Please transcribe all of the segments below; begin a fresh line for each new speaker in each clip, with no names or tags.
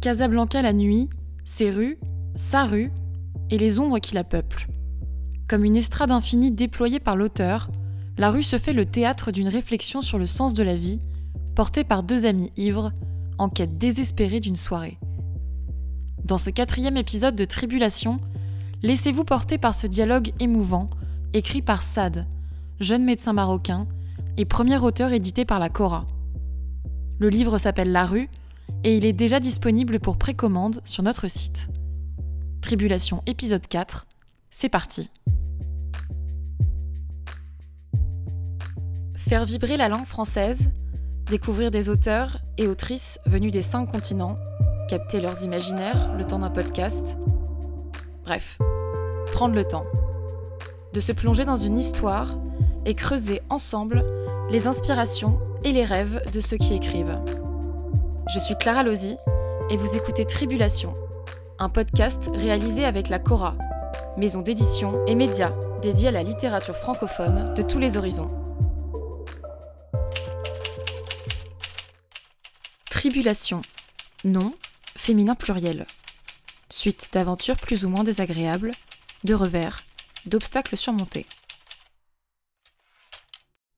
Casablanca la nuit, ses rues, sa rue et les ombres qui la peuplent. Comme une estrade infinie déployée par l'auteur, la rue se fait le théâtre d'une réflexion sur le sens de la vie, portée par deux amis ivres, en quête désespérée d'une soirée. Dans ce quatrième épisode de Tribulation, laissez-vous porter par ce dialogue émouvant, écrit par Sad, jeune médecin marocain et premier auteur édité par la Cora. Le livre s'appelle La rue et il est déjà disponible pour précommande sur notre site. Tribulation épisode 4, c'est parti. Faire vibrer la langue française, découvrir des auteurs et autrices venus des cinq continents, capter leurs imaginaires le temps d'un podcast. Bref, prendre le temps. De se plonger dans une histoire et creuser ensemble les inspirations et les rêves de ceux qui écrivent. Je suis Clara Lozy et vous écoutez Tribulation, un podcast réalisé avec la Cora, maison d'édition et média dédiée à la littérature francophone de tous les horizons. Tribulation, nom, féminin pluriel. Suite d'aventures plus ou moins désagréables, de revers, d'obstacles surmontés.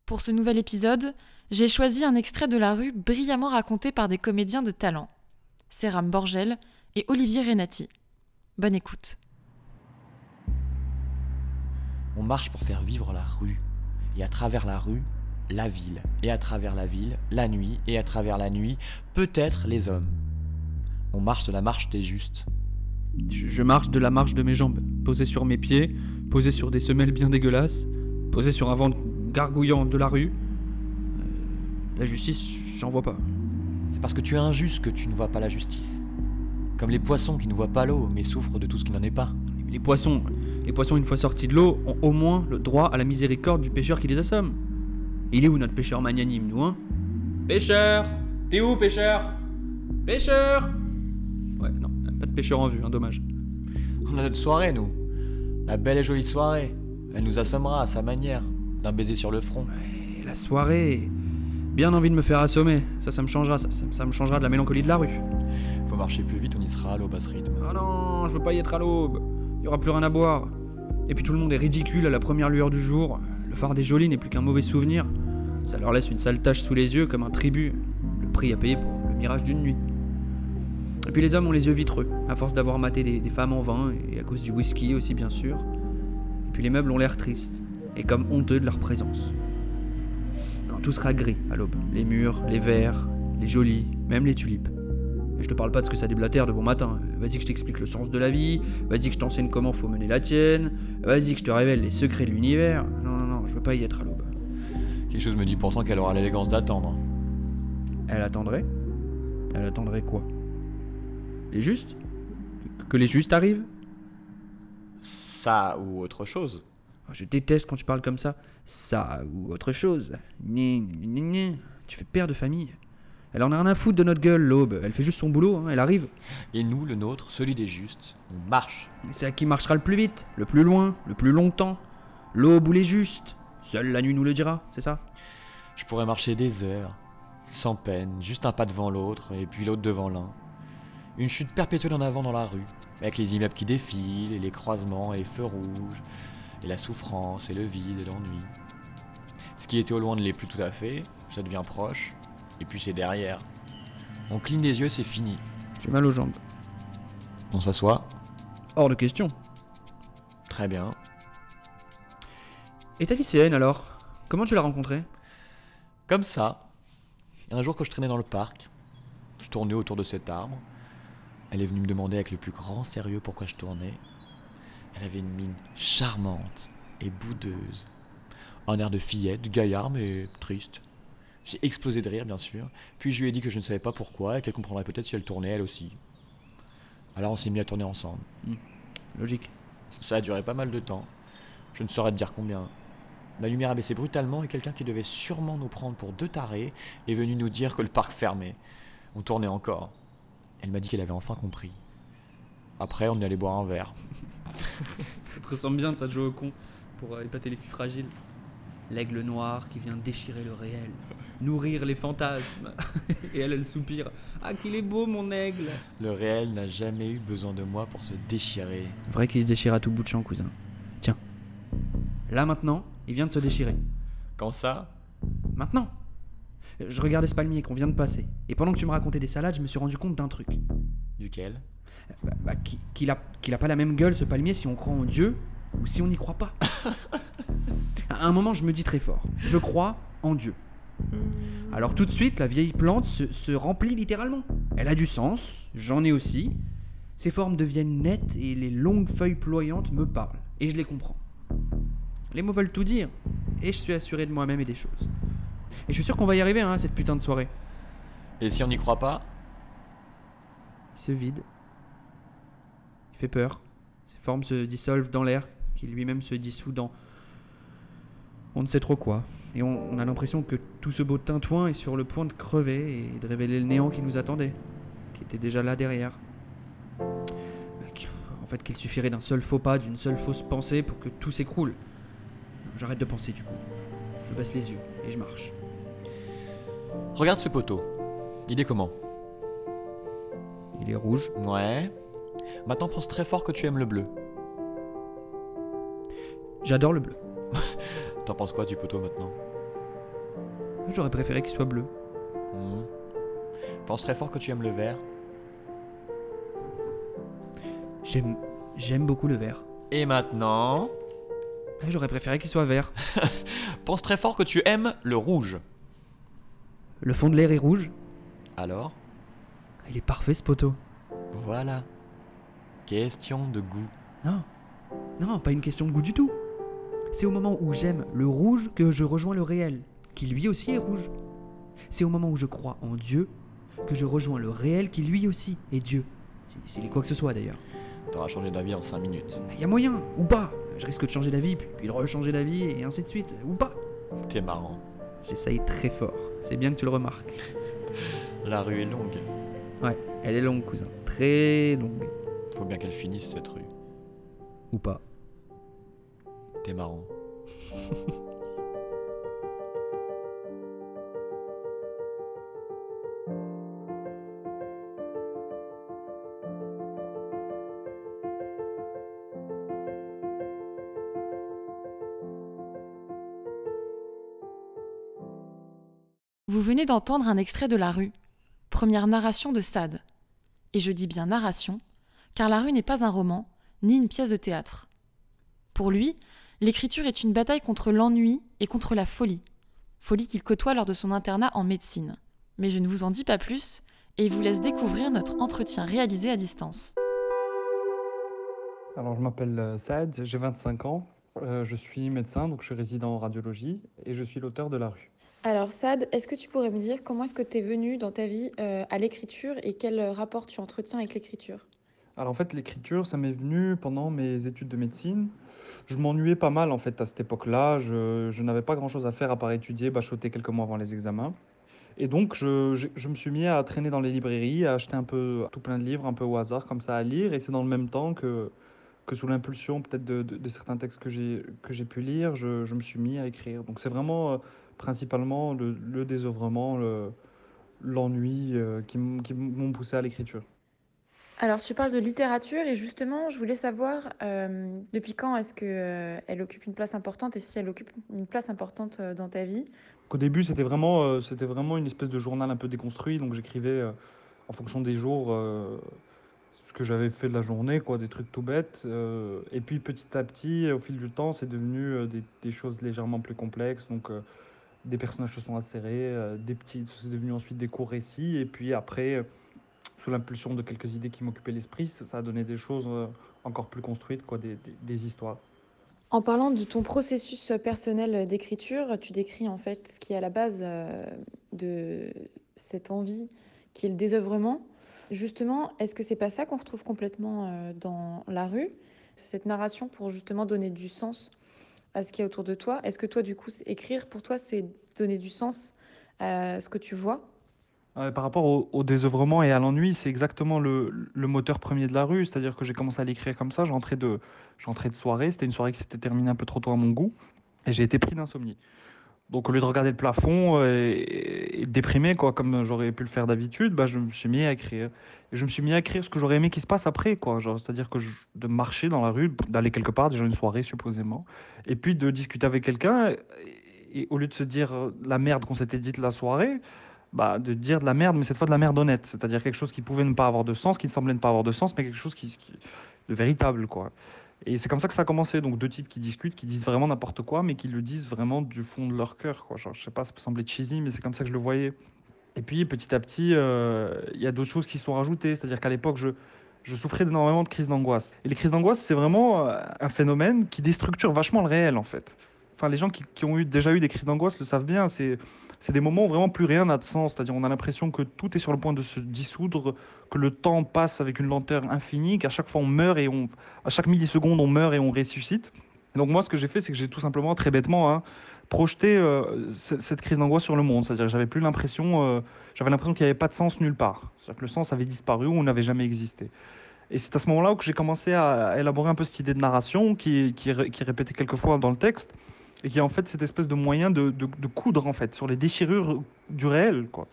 Pour ce nouvel épisode, j'ai choisi un extrait de la rue brillamment raconté par des comédiens de talent, Séram Borgel et Olivier Renati. Bonne écoute.
On marche pour faire vivre la rue, et à travers la rue, la ville, et à travers la ville, la nuit, et à travers la nuit, peut-être les hommes. On marche de la marche des justes.
Je, je marche de la marche de mes jambes, posé sur mes pieds, posé sur des semelles bien dégueulasses, posé sur un ventre gargouillant de la rue. La justice, j'en vois pas.
C'est parce que tu es injuste que tu ne vois pas la justice. Comme les poissons qui ne voient pas l'eau, mais souffrent de tout ce qui n'en est pas.
Les poissons, les poissons une fois sortis de l'eau, ont au moins le droit à la miséricorde du pêcheur qui les assomme. Il est où notre pêcheur magnanime, nous, hein? Pêcheur T'es où, pêcheur? Pêcheur Ouais, non, pas de pêcheur en vue, hein, dommage.
On a notre soirée, nous. La belle et jolie soirée. Elle nous assommera à sa manière, d'un baiser sur le front.
Et la soirée Bien envie de me faire assommer, ça, ça me changera, ça, ça- ça me changera de la mélancolie de la rue.
Faut marcher plus vite, on y sera à l'aube à ce rythme.
Ah non, je veux pas y être à l'aube. Il y aura plus rien à boire. Et puis tout le monde est ridicule à la première lueur du jour. Le phare des jolis n'est plus qu'un mauvais souvenir. Ça leur laisse une sale tache sous les yeux comme un tribut. Le prix à payer pour le mirage d'une nuit. Et puis les hommes ont les yeux vitreux, à force d'avoir maté des, des femmes en vain, et à cause du whisky aussi bien sûr. Et puis les meubles ont l'air tristes, et comme honteux de leur présence. Tout sera gris à l'aube. Les murs, les verres, les jolis, même les tulipes. Et je te parle pas de ce que ça déblatère de bon matin. Vas-y que je t'explique le sens de la vie, vas-y que je t'enseigne comment faut mener la tienne, vas-y que je te révèle les secrets de l'univers. Non, non, non, je veux pas y être à l'aube.
Quelque chose me dit pourtant qu'elle aura l'élégance d'attendre.
Elle attendrait? Elle attendrait quoi? Les justes? Que les justes arrivent?
Ça ou autre chose.
Oh, Je déteste quand tu parles comme ça. Ça ou autre chose. Ni, ni, ni, ni. Tu fais père de famille. Elle en a rien à foutre de notre gueule, l'aube. Elle fait juste son boulot, hein, elle arrive.
Et nous, le nôtre, celui des justes, on marche.
C'est à qui marchera le plus vite, le plus loin, le plus longtemps? L'aube ou les justes? Seule la nuit nous le dira, c'est ça?
Je pourrais marcher des heures, sans peine, juste un pas devant l'autre, et puis l'autre devant l'un. Une chute perpétuelle en avant dans la rue, avec les immeubles qui défilent, et les croisements, et les feux rouges, et la souffrance, et le vide, et l'ennui. Ce qui était au loin ne l'est plus tout à fait, ça devient proche, et puis c'est derrière. On cligne des yeux, c'est fini.
J'ai mal aux jambes.
On s'assoit,
Hors de question.
très bien.
Et ta lycéenne alors? Comment tu l'as rencontrée?
Comme ça, un jour que je traînais dans le parc, je tournais autour de cet arbre. Elle est venue me demander avec le plus grand sérieux pourquoi je tournais. Elle avait une mine charmante et boudeuse. Un air de fillette, gaillard mais triste. J'ai explosé de rire bien sûr, puis je lui ai dit que je ne savais pas pourquoi et qu'elle comprendrait peut-être si elle tournait elle aussi. Alors on s'est mis à tourner ensemble.
Logique.
Ça a duré pas mal de temps. Je ne saurais te dire combien. La lumière a baissé brutalement et quelqu'un qui devait sûrement nous prendre pour deux tarés est venu nous dire que le parc fermait. On tournait encore. Elle m'a dit qu'elle avait enfin compris. Après, on est allé boire un verre.
Ça te ressemble bien de ça de jouer au con pour euh, épater les filles fragiles. L'aigle noir qui vient déchirer le réel, nourrir les fantasmes. Et elle, elle soupire. Ah, qu'il est beau, mon aigle
Le réel n'a jamais eu besoin de moi pour se déchirer.
Vrai qu'il se déchire à tout bout de champ, cousin. Tiens. Là maintenant, il vient de se déchirer.
Quand ça?
Maintenant Je regardais ce palmier qu'on vient de passer. Et pendant que tu me racontais des salades, je me suis rendu compte d'un truc.
Duquel
Bah, bah, qui- qu'il a, qu'il a pas la même gueule ce palmier si on croit en Dieu ou si on n'y croit pas. à un moment, je me dis très fort, je crois en Dieu. Alors tout de suite, la vieille plante se, se remplit littéralement. Elle a du sens, j'en ai aussi. Ses formes deviennent nettes et les longues feuilles ployantes me parlent. Et je les comprends. Les mots veulent tout dire. Et je suis assuré de moi-même et des choses. Et je suis sûr qu'on va y arriver, hein, cette putain de soirée.
Et si on n'y croit pas
se vide. Il fait peur. Ses formes se dissolvent dans l'air, qui lui-même se dissout dans. On ne sait trop quoi. Et on, a l'impression que tout ce beau tintouin est sur le point de crever et de révéler le néant qui nous attendait, qui était déjà là derrière. En fait, qu'il suffirait d'un seul faux pas, d'une seule fausse pensée pour que tout s'écroule. J'arrête de penser du coup. Je baisse les yeux et je marche.
Regarde ce poteau. Il est comment?
Il est rouge.
Ouais. Maintenant pense très fort que tu aimes le bleu.
J'adore le bleu.
T'en penses quoi du poteau maintenant?
J'aurais préféré qu'il soit bleu.
Hmm. Pense très fort que tu aimes le vert.
J'aime, j'aime beaucoup le vert.
Et maintenant?
Ah, J'aurais préféré qu'il soit vert.
Pense très fort que tu aimes le rouge.
Le fond de l'air est rouge.
Alors?
Il est parfait ce poteau.
Voilà. Question de goût.
Non, non, pas une question de goût du tout. C'est au moment où j'aime le rouge que je rejoins le réel, qui lui aussi est rouge. C'est au moment où je crois en Dieu que je rejoins le réel qui lui aussi est Dieu. Si- S'il est quoi que ce soit d'ailleurs.
T'auras changé d'avis en 5 minutes.
Il y a moyen, ou pas. Je risque de changer d'avis, puis, puis de rechanger d'avis, et ainsi de suite, ou pas.
T'es marrant.
J'essaye très fort. C'est bien que tu le remarques.
La rue est longue.
Elle est longue, cousin. Très longue.
Faut bien qu'elle finisse cette rue.
Ou pas.
T'es marrant.
Vous venez d'entendre un extrait de La rue, première narration de Sade. Et je dis bien narration, car La rue n'est pas un roman, ni une pièce de théâtre. Pour lui, l'écriture est une bataille contre l'ennui et contre la folie, folie qu'il côtoie lors de son internat en médecine. Mais je ne vous en dis pas plus, et vous laisse découvrir notre entretien réalisé à distance.
Alors, je m'appelle euh, Saad, j'ai 25 ans. Euh, je suis médecin, donc je suis résident en radiologie et je suis l'auteur de La rue.
Alors Sad, est-ce que tu pourrais me dire comment est-ce que tu es venu dans ta vie euh, à l'écriture et quel euh, rapport tu entretiens avec l'écriture?
Alors, en fait, l'écriture, ça m'est venu pendant mes études de médecine. Je m'ennuyais pas mal, en fait, à cette époque-là. Je, je n'avais pas grand-chose à faire à part étudier, bachoter quelques mois avant les examens. Et donc, je, je- me suis mis à traîner dans les librairies, à acheter un peu tout plein de livres, un peu au hasard, comme ça, à lire. Et c'est dans le même temps que, que sous l'impulsion peut-être de, de- certains textes que j'ai que j'ai pu lire, je, je me suis mis à écrire. Donc, c'est vraiment euh, principalement le, le désœuvrement, le- l'ennui euh, qui m'ont poussé à l'écriture.
Alors tu parles de littérature et justement je voulais savoir euh, depuis quand est-ce que euh, elle occupe une place importante et si elle occupe une place importante euh, dans ta vie?
Qu'au début, c'était vraiment, c'était vraiment une espèce de journal un peu déconstruit. Donc j'écrivais en fonction des jours ce que j'avais fait de la journée, quoi, des trucs tout bêtes. et puis petit à petit, au fil du temps, c'est devenu des, des choses légèrement plus complexes. Donc des personnages se sont insérés, euh, des petits, c'est devenu ensuite des courts récits. Et puis après, euh, sous l'impulsion de quelques idées qui m'occupaient l'esprit, ça, a donné des choses euh, encore plus construites, quoi, des, des- des histoires.
En parlant de ton processus personnel d'écriture, tu décris en fait ce qui est à la base de cette envie qui est le désœuvrement. Justement, est-ce que c'est pas ça qu'on retrouve complètement dans la rue? Cette narration pour justement donner du sens à ce qu'il y a autour de toi. Est-ce que toi, du coup, écrire pour toi, c'est donner du sens à ce que tu vois?
Ouais, par rapport au, désœuvrement et à l'ennui, c'est exactement le, moteur premier de la rue. C'est-à-dire que j'ai commencé à l'écrire comme ça. J'entrais de, de soirée. C'était une soirée qui s'était terminée un peu trop tôt à mon goût. Et j'ai été pris d'insomnie. Donc au lieu de regarder le plafond et, et déprimé, quoi, comme j'aurais pu le faire d'habitude, bah, je me suis mis à écrire. Et je me suis mis à écrire ce que j'aurais aimé qu'il se passe après, quoi. C'est-à-dire que de marcher dans la rue, d'aller quelque part, déjà une soirée supposément, et puis de discuter avec quelqu'un, et, au lieu de se dire euh, la merde qu'on s'était dite la soirée, bah, de dire de la merde, mais cette fois de la merde honnête, c'est-à-dire quelque chose qui pouvait ne pas avoir de sens, qui ne semblait ne pas avoir de sens, mais quelque chose qui, qui- de véritable, quoi. Et c'est comme ça que ça a commencé. Donc deux types qui discutent, qui disent vraiment n'importe quoi, mais qui le disent vraiment du fond de leur cœur. Quoi. Genre, je sais pas, ça peut sembler cheesy, mais c'est comme ça que je le voyais. Et puis petit à petit, euh, il y a d'autres choses qui sont rajoutées. C'est-à-dire qu'à l'époque, je, souffrais énormément de crises d'angoisse. Et les crises d'angoisse, c'est vraiment euh, un phénomène qui déstructure vachement le réel, en fait. Enfin, les gens qui, qui ont eu, déjà eu des crises d'angoisse le savent bien. C'est c'est des moments où vraiment plus rien n'a de sens. C'est-à-dire on a l'impression que tout est sur le point de se dissoudre, que le temps passe avec une lenteur infinie, qu'à chaque fois on meurt et on, à chaque milliseconde on meurt et on ressuscite. Et donc moi ce que j'ai fait c'est que j'ai tout simplement très bêtement hein, projeté euh, cette crise d'angoisse sur le monde. C'est-à-dire que j'avais plus l'impression, euh, j'avais l'impression qu'il n'y avait pas de sens nulle part. C'est-à-dire que le sens avait disparu ou n'avait jamais existé. Et c'est à ce moment-là que j'ai commencé à élaborer un peu cette idée de narration qui, qui, qui est quelquefois dans le texte et qui est en fait cette espèce de moyen de, de, coudre en fait sur les déchirures du réel, quoi.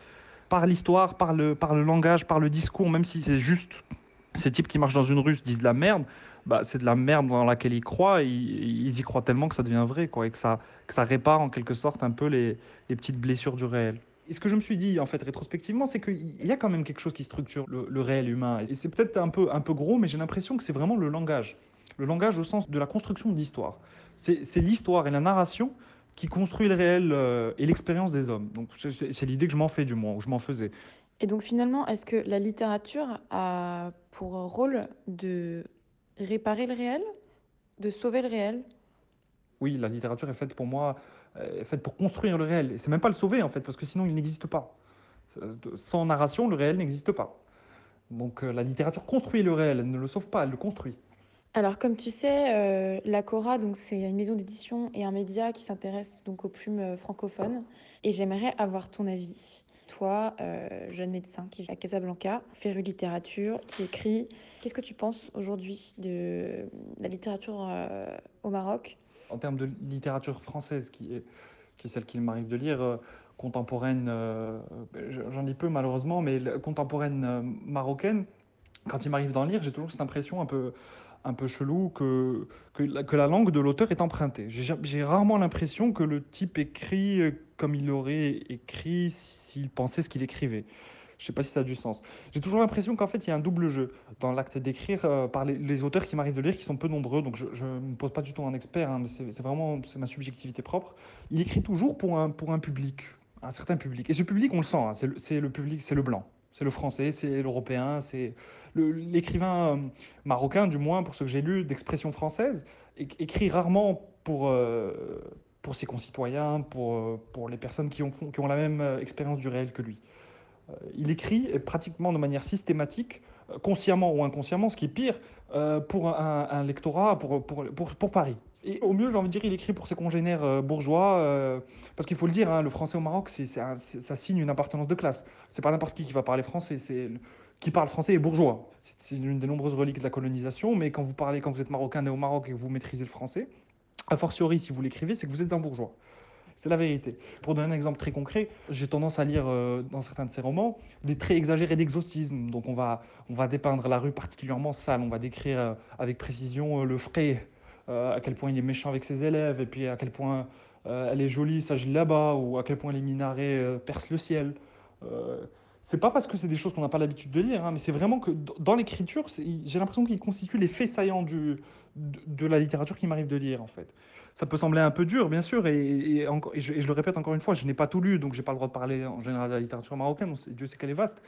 Par l'histoire, par le, par le langage, par le discours, même si c'est juste ces types qui marchent dans une rue se disent de la merde, bah, c'est de la merde dans laquelle ils croient, et ils, ils y croient tellement que ça devient vrai, quoi, et que ça, que ça répare en quelque sorte un peu les, les petites blessures du réel. Et ce que je me suis dit, en fait, rétrospectivement, c'est qu'il y a quand même quelque chose qui structure le, le réel humain. Et c'est peut-être un peu, un peu gros, mais j'ai l'impression que c'est vraiment le langage. Le langage au sens de la construction d'histoire. C'est c'est l'histoire et la narration qui construit le réel euh, et l'expérience des hommes. Donc c'est- l'idée que je m'en fais, du moins, ou je m'en faisais.
Et donc finalement, est-ce que la littérature a pour rôle de réparer le réel, de sauver le réel?
Oui, la littérature est faite pour moi, euh, est faite pour construire le réel. Et c'est même pas le sauver, en fait, parce que sinon il n'existe pas. Sans narration, le réel n'existe pas. Donc euh, la littérature construit le réel, elle ne le sauve pas, elle le construit.
Alors, comme tu sais, euh, la Cora, donc c'est une maison d'édition et un média qui s'intéresse donc aux plumes euh, francophones. Et j'aimerais avoir ton avis. Toi, euh, jeune médecin qui vit à Casablanca, féru de littérature, qui écrit, qu'est-ce que tu penses aujourd'hui de la littérature au Maroc?
En termes de littérature française, qui est, qui est celle qu'il m'arrive de lire, contemporaine, j'en lis peu malheureusement, mais contemporaine marocaine, quand il m'arrive d'en lire, j'ai toujours cette impression un peu, un peu chelou que, que, la, langue de l'auteur est empruntée. J'ai ja- j'ai rarement l'impression que le type écrit euh, comme il aurait écrit s'il pensait ce qu'il écrivait. Je ne sais pas si ça a du sens. J'ai toujours l'impression qu'en fait, il y a un double jeu dans l'acte d'écrire euh, par les, auteurs qui m'arrivent de lire, qui sont peu nombreux. Donc, je ne me pose pas du tout un expert, hein, mais c'est vraiment ma subjectivité propre. Il écrit toujours pour un, pour un public, un certain public. Et ce public, on le sent, hein, c'est le public, c'est le blanc. C'est le français, c'est l'européen, c'est l'écrivain euh, marocain, du moins pour ce que j'ai lu d'expression française, écrit rarement pour, euh, pour ses concitoyens, pour, euh, pour les personnes qui ont, qui ont la même expérience du réel que lui. Il écrit pratiquement de manière systématique, consciemment ou inconsciemment, ce qui est pire, pour un, un lectorat, pour, pour, pour, pour Paris. Et au mieux, j'ai envie de dire, il écrit pour ses congénères euh, bourgeois, euh, parce qu'il faut le dire, hein, le français au Maroc, ça signe une appartenance de classe. C'est pas n'importe qui qui va parler français, qui parle français est bourgeois. C'est, l'une des nombreuses reliques de la colonisation, mais quand vous parlez, quand vous êtes marocain né au Maroc et que vous maîtrisez le français, a fortiori si vous l'écrivez, c'est que vous êtes un bourgeois. C'est la vérité. Pour donner un exemple très concret, j'ai tendance à lire euh, dans certains de ses romans des traits exagérés d'exorcisme. Donc on va, on va dépeindre la rue particulièrement sale, on va décrire avec précision le frais, à quel point il est méchant avec ses élèves, et puis à quel point euh, elle est jolie, sa là-bas, ou à quel point les minarets euh, percent le ciel. Euh, c'est pas parce que c'est des choses qu'on n'a pas l'habitude de lire, hein, mais c'est vraiment que dans l'écriture, j'ai l'impression qu'il constitue les faits saillants de, de la littérature qui m'arrive de lire, en fait. Ça peut sembler un peu dur, bien sûr, et, et et je, et je le répète encore une fois, je n'ai pas tout lu, donc j'ai pas le droit de parler en général de la littérature marocaine, Dieu sait qu'elle est vaste.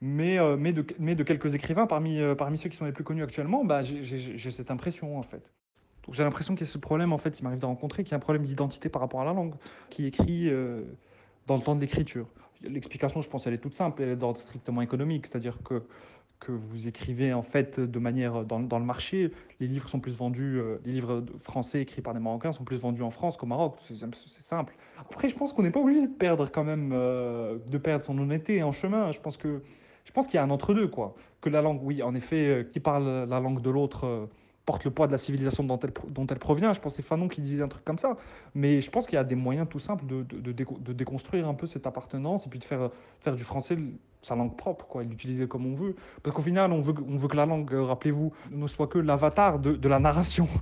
Mais, euh, mais, de, mais de quelques écrivains, parmi, euh, parmi ceux qui sont les plus connus actuellement, bah, j'ai cette impression, en fait. Donc j'ai l'impression qu'il y a ce problème, en fait, il m'arrive de rencontrer, qu'il y a un problème d'identité par rapport à la langue, qui écrit euh, dans le temps de l'écriture. L'explication, je pense, elle est toute simple, elle est d'ordre strictement économique, c'est-à-dire que, que vous écrivez, en fait, de manière, dans, dans le marché, les livres sont plus vendus, euh, les livres français écrits par des Marocains sont plus vendus en France qu'au Maroc, c'est simple. Après, je pense qu'on n'est pas obligé de perdre quand même, euh, de perdre son honnêteté en chemin, je pense que, je pense qu'il y a un entre-deux, quoi. Que la langue, oui, en effet, euh, qui parle la langue de l'autre, euh, porte le poids de la civilisation dont elle, provient. Je pense que c'est Fanon qui disait un truc comme ça. Mais je pense qu'il y a des moyens tout simples de, déconstruire un peu cette appartenance et puis de faire, du français sa langue propre, quoi, et l'utiliser comme on veut. Parce qu'au final, on veut, que la langue, rappelez-vous, ne soit que l'avatar de, la narration.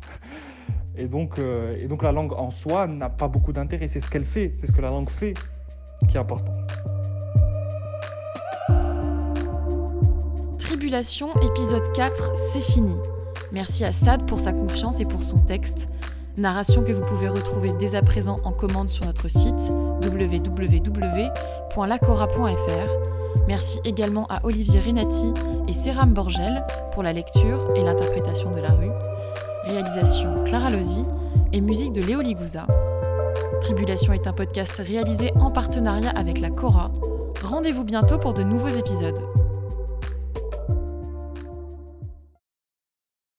Euh, et donc la langue en soi n'a pas beaucoup d'intérêt. C'est ce qu'elle fait, c'est ce que la langue fait qui est important.
Tribulation, épisode 4, c'est fini. Merci à Sad pour sa confiance et pour son texte. Narration que vous pouvez retrouver dès à présent en commande sur notre site www.lacora.fr. Merci également à Olivier Renati et Seram Borgel pour la lecture et l'interprétation de la rue. Réalisation Clara Lozi et musique de Léo Ligouza. Tribulation est un podcast réalisé en partenariat avec la Cora. Rendez-vous bientôt pour de nouveaux épisodes.